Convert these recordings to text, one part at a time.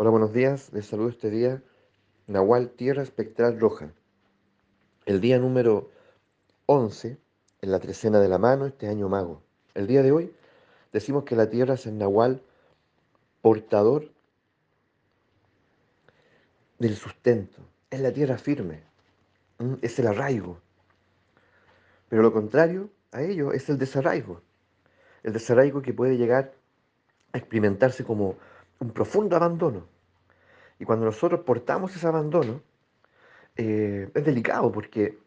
Hola, buenos días. Les saludo este día Nahual Tierra Espectral Roja. El día número 11 en la trecena de la mano, este año mago. El día de hoy decimos que la Tierra es el Nahual portador del sustento. Es la tierra firme. Es el arraigo. Pero lo contrario a ello es el desarraigo. El desarraigo que puede llegar a experimentarse como un profundo abandono. Y cuando nosotros portamos ese abandono, eh, es delicado porque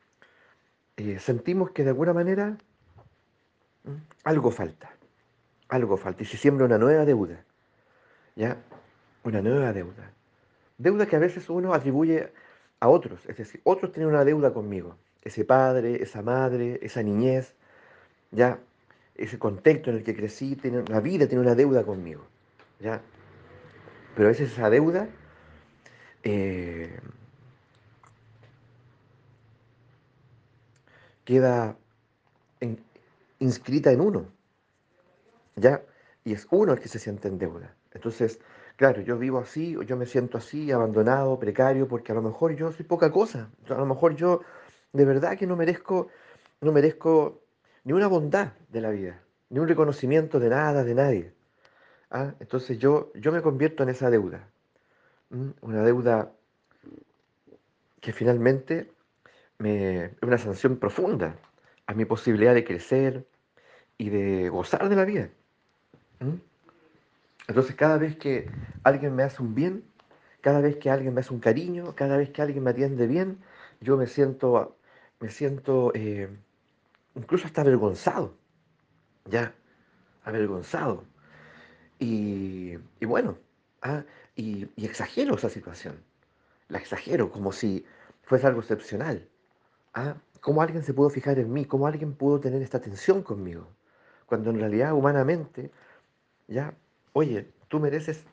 eh, sentimos que de alguna manera algo falta, algo falta, y se siembra una nueva deuda, ¿ya? Una nueva deuda. Deuda que a veces uno atribuye a otros, es decir, otros tienen una deuda conmigo, ese padre, esa madre, esa niñez, ya, ese contexto en el que crecí, tiene, la vida tiene una deuda conmigo, ¿ya? Pero a veces esa deuda eh, queda inscrita en uno, ¿ya? Y es uno el que se siente en deuda. Entonces, claro, yo vivo así, yo me siento así, abandonado, precario, porque a lo mejor yo soy poca cosa. A lo mejor yo de verdad que no merezco, no merezco ni una bondad de la vida, ni un reconocimiento de nada, de nadie. ¿Ah? Entonces yo, yo me convierto en esa deuda. Una deuda que finalmente me, es una sanción profunda a mi posibilidad de crecer y de gozar de la vida. Entonces cada vez que alguien me hace un bien, cada vez que alguien me hace un cariño, cada vez que alguien me atiende bien, yo me siento, me siento eh, incluso hasta avergonzado, ya, avergonzado. Y, bueno, ah, y, exagero esa situación. La exagero como si fuese algo excepcional. ¿ah? ¿Cómo alguien se pudo fijar en mí? ¿Cómo alguien pudo tener esta atención conmigo? Cuando en realidad, humanamente, ya, oye, tú mereces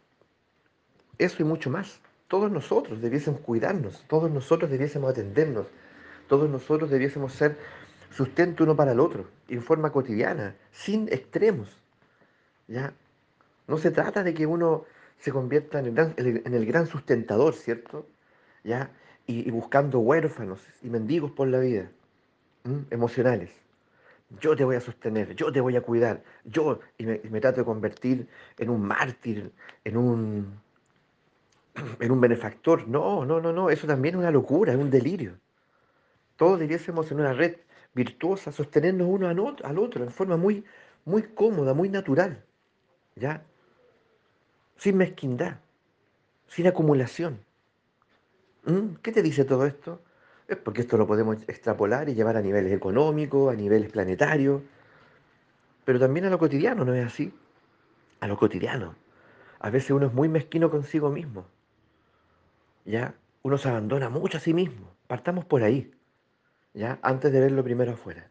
eso y mucho más. Todos nosotros debiésemos cuidarnos, todos nosotros debiésemos atendernos, todos nosotros debiésemos ser sustento uno para el otro, en forma cotidiana, sin extremos. ¿ya? No se trata de que uno se convierta en el gran, sustentador, ¿cierto? ¿Ya? Y, buscando huérfanos y mendigos por la vida, emocionales. Yo te voy a sostener, yo te voy a cuidar, yo, y me, trato de convertir en un mártir, en un, en un benefactor. No, no, no, no, eso también es una locura, es un delirio. Todos debiésemos en una red virtuosa sostenernos uno al otro en forma muy, muy cómoda, muy natural. ¿Ya? Sin mezquindad, sin acumulación. ¿Mm? ¿Qué te dice todo esto? Es porque esto lo podemos extrapolar y llevar a niveles económicos, a niveles planetarios, pero también a lo cotidiano, ¿no es así? A lo cotidiano. A veces uno es muy mezquino consigo mismo. ¿Ya? Uno se abandona mucho a sí mismo. Partamos por ahí. ¿Ya? Antes de verlo primero afuera.